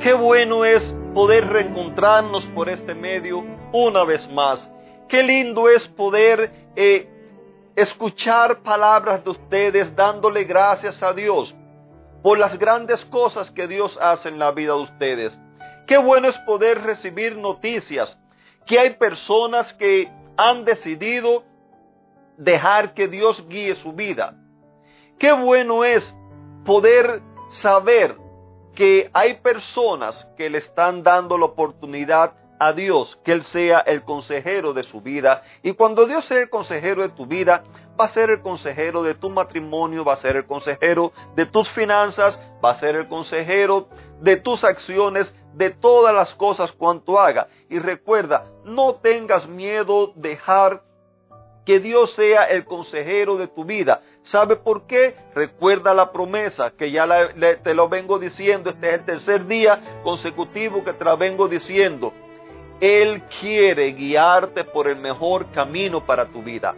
Qué bueno es poder reencontrarnos por este medio una vez más. Qué lindo es poder eh, escuchar palabras de ustedes dándole gracias a Dios por las grandes cosas que Dios hace en la vida de ustedes. Qué bueno es poder recibir noticias que hay personas que han decidido dejar que Dios guíe su vida. Qué bueno es poder saber que hay personas que le están dando la oportunidad a Dios, que Él sea el consejero de su vida. Y cuando Dios sea el consejero de tu vida, va a ser el consejero de tu matrimonio, va a ser el consejero de tus finanzas, va a ser el consejero de tus acciones, de todas las cosas cuanto haga. Y recuerda, no tengas miedo de dejar que Dios sea el consejero de tu vida. ¿Sabe por qué? Recuerda la promesa que ya te lo vengo diciendo, este es el tercer día consecutivo que te la vengo diciendo. Él quiere guiarte por el mejor camino para tu vida.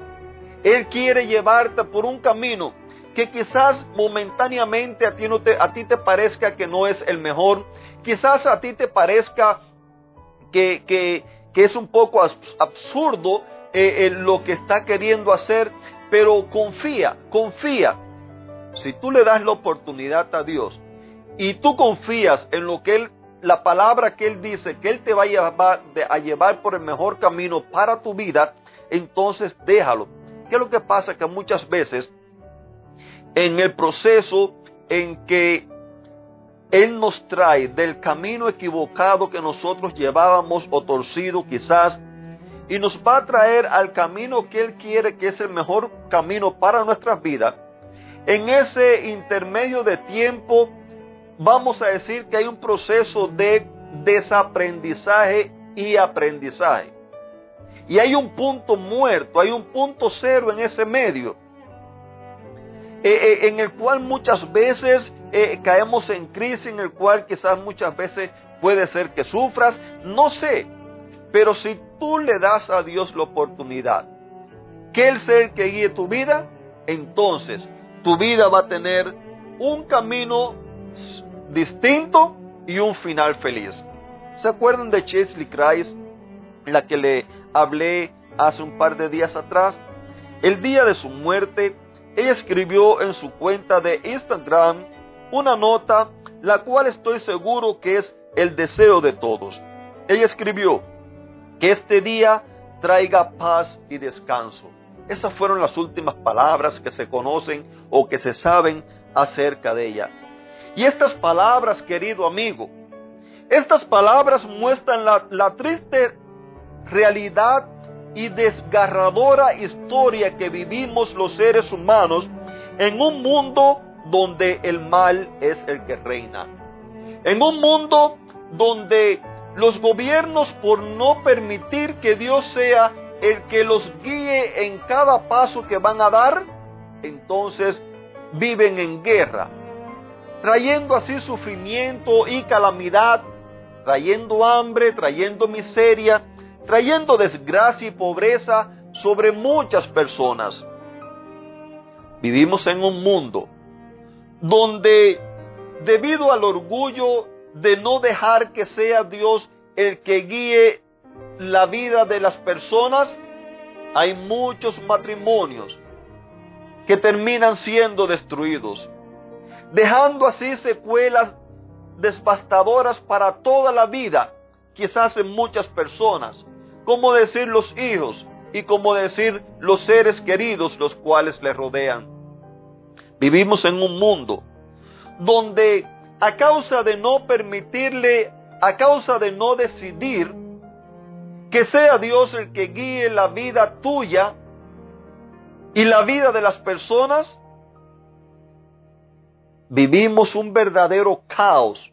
Él quiere llevarte por un camino que quizás momentáneamente a ti, no te, parezca que no es el mejor, quizás a ti te parezca que es un poco absurdo eh, en lo que está queriendo hacer, pero confía, confía. Si tú le das la oportunidad a Dios y tú confías en lo que Él, la palabra que Él dice, que Él te va a llevar, a llevar por el mejor camino para tu vida, entonces déjalo. ¿Qué es lo que pasa? Que muchas veces en el proceso en que Él nos trae del camino equivocado que nosotros llevábamos o torcido quizás, y nos va a traer al camino que Él quiere, que es el mejor camino para nuestras vidas, en ese intermedio de tiempo vamos a decir que hay un proceso de desaprendizaje y aprendizaje. Y hay un punto muerto, hay un punto cero en ese medio, eh, eh, en el cual muchas veces eh, caemos en crisis, en el cual quizás muchas veces puede ser que sufras, no sé, pero si tú le das a Dios la oportunidad que Él sea el que guíe tu vida, entonces tu vida va a tener un camino distinto y un final feliz. ¿Se acuerdan de Chesley Christ, la que le hablé hace un par de días atrás? El día de su muerte, ella escribió en su cuenta de Instagram una nota, la cual estoy seguro que es el deseo de todos. Ella escribió, que este día traiga paz y descanso. Esas fueron las últimas palabras que se conocen o que se saben acerca de ella. Y estas palabras, querido amigo, estas palabras muestran la, triste realidad y desgarradora historia que vivimos los seres humanos en un mundo donde el mal es el que reina. En un mundo donde los gobiernos por no permitir que Dios sea el que los guíe en cada paso que van a dar, entonces viven en guerra, trayendo así sufrimiento y calamidad, trayendo hambre, trayendo miseria, trayendo desgracia y pobreza sobre muchas personas. Vivimos en un mundo donde debido al orgullo de no dejar que sea Dios el que guíe la vida de las personas, hay muchos matrimonios que terminan siendo destruidos, dejando así secuelas devastadoras para toda la vida, quizás en muchas personas, como decir los hijos y como decir los seres queridos los cuales le rodean. Vivimos en un mundo donde a causa de no permitirle, a causa de no decidir que sea Dios el que guíe la vida tuya y la vida de las personas, vivimos un verdadero caos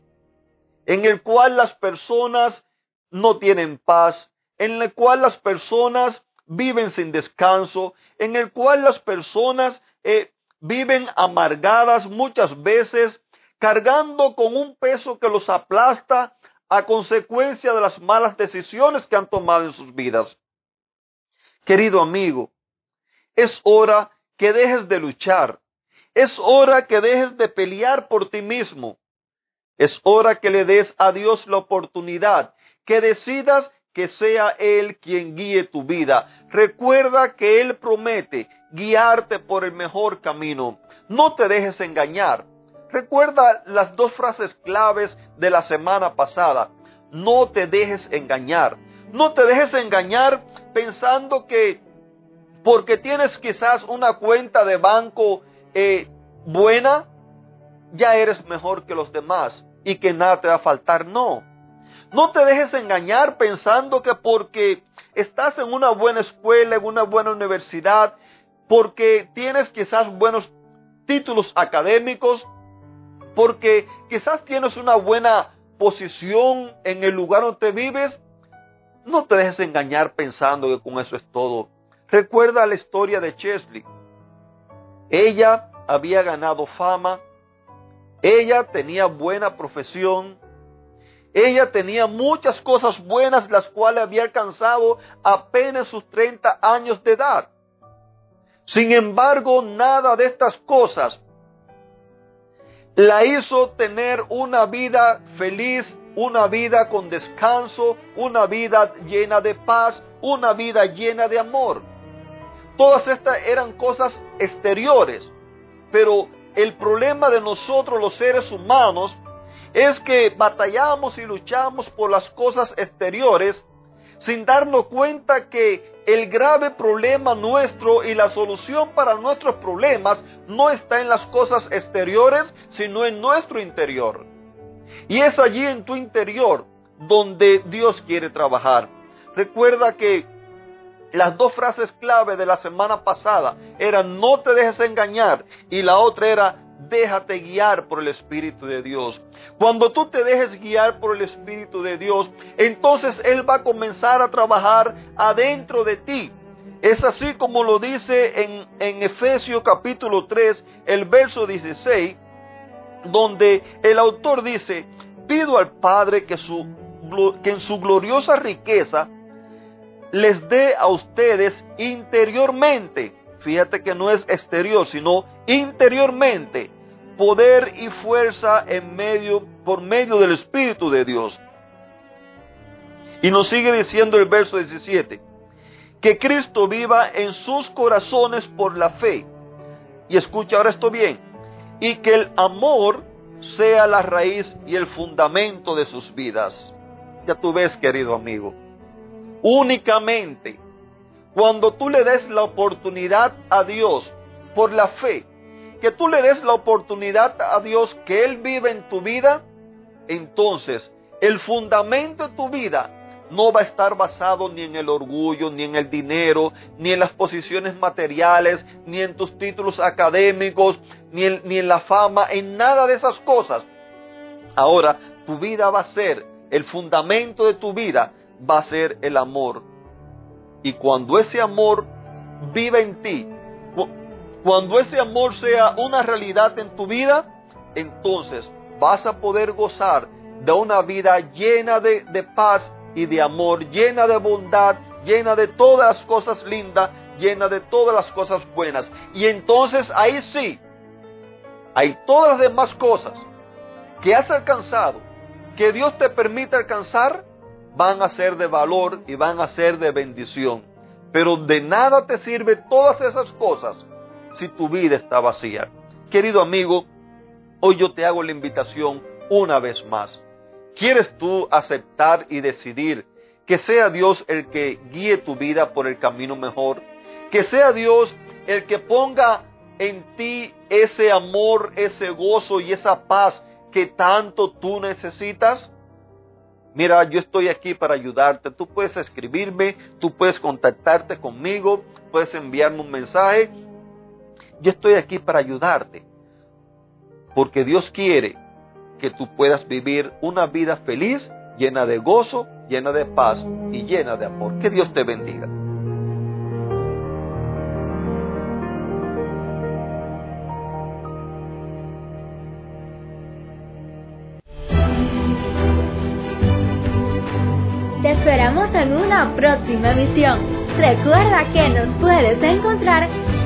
en el cual las personas no tienen paz, en el cual las personas viven sin descanso, en el cual las personas eh, viven amargadas muchas veces, cargando con un peso que los aplasta a consecuencia de las malas decisiones que han tomado en sus vidas. Querido amigo, es hora que dejes de luchar, es hora que dejes de pelear por ti mismo, es hora que le des a Dios la oportunidad, que decidas que sea Él quien guíe tu vida. Recuerda que Él promete guiarte por el mejor camino. No te dejes engañar. Recuerda las dos frases claves de la semana pasada. No te dejes engañar. No te dejes engañar pensando que porque tienes quizás una cuenta de banco eh, buena, ya eres mejor que los demás y que nada te va a faltar. No. No te dejes engañar pensando que porque estás en una buena escuela, en una buena universidad, porque tienes quizás buenos títulos académicos, porque quizás tienes una buena posición en el lugar donde vives, no te dejes engañar pensando que con eso es todo. Recuerda la historia de Chesley. Ella había ganado fama, ella tenía buena profesión, ella tenía muchas cosas buenas las cuales había alcanzado apenas sus 30 años de edad. Sin embargo, nada de estas cosas la hizo tener una vida feliz, una vida con descanso, una vida llena de paz, una vida llena de amor. Todas estas eran cosas exteriores, pero el problema de nosotros los seres humanos es que batallamos y luchamos por las cosas exteriores sin darnos cuenta que el grave problema nuestro y la solución para nuestros problemas no está en las cosas exteriores, sino en nuestro interior. Y es allí en tu interior donde Dios quiere trabajar. Recuerda que las dos frases clave de la semana pasada eran no te dejes engañar y la otra era déjate guiar por el Espíritu de Dios. Cuando tú te dejes guiar por el Espíritu de Dios, entonces Él va a comenzar a trabajar adentro de ti. Es así como lo dice en, en Efesios capítulo 3, el verso 16, donde el autor dice, pido al Padre que, su, que en su gloriosa riqueza les dé a ustedes interiormente fíjate que no es exterior, sino interiormente, poder y fuerza en medio, por medio del Espíritu de Dios. Y nos sigue diciendo el verso 17, que Cristo viva en sus corazones por la fe. Y escucha ahora esto bien, y que el amor sea la raíz y el fundamento de sus vidas. Ya tú ves, querido amigo, únicamente cuando tú le des la oportunidad a Dios por la fe, que tú le des la oportunidad a Dios que Él vive en tu vida, entonces el fundamento de tu vida no va a estar basado ni en el orgullo, ni en el dinero, ni en las posiciones materiales, ni en tus títulos académicos, ni en, la fama, en nada de esas cosas. Ahora, tu vida va a ser, el fundamento de tu vida va a ser el amor. Y cuando ese amor viva en ti, cuando ese amor sea una realidad en tu vida, entonces vas a poder gozar de una vida llena de, de, paz y de amor, llena de bondad, llena de todas las cosas lindas, llena de todas las cosas buenas. Y entonces ahí sí, hay todas las demás cosas que has alcanzado, que Dios te permite alcanzar, van a ser de valor y van a ser de bendición. Pero de nada te sirve todas esas cosas si tu vida está vacía. Querido amigo, hoy yo te hago la invitación una vez más. ¿Quieres tú aceptar y decidir que sea Dios el que guíe tu vida por el camino mejor? Que sea Dios el que ponga en ti ese amor, ese gozo y esa paz que tanto tú necesitas? Mira, yo estoy aquí para ayudarte. Tú puedes escribirme, tú puedes contactarte conmigo, puedes enviarme un mensaje. Yo estoy aquí para ayudarte. Porque Dios quiere que tú puedas vivir una vida feliz, llena de gozo, llena de paz y llena de amor. Que Dios te bendiga. Te esperamos en una próxima emisión. Recuerda que nos puedes encontrar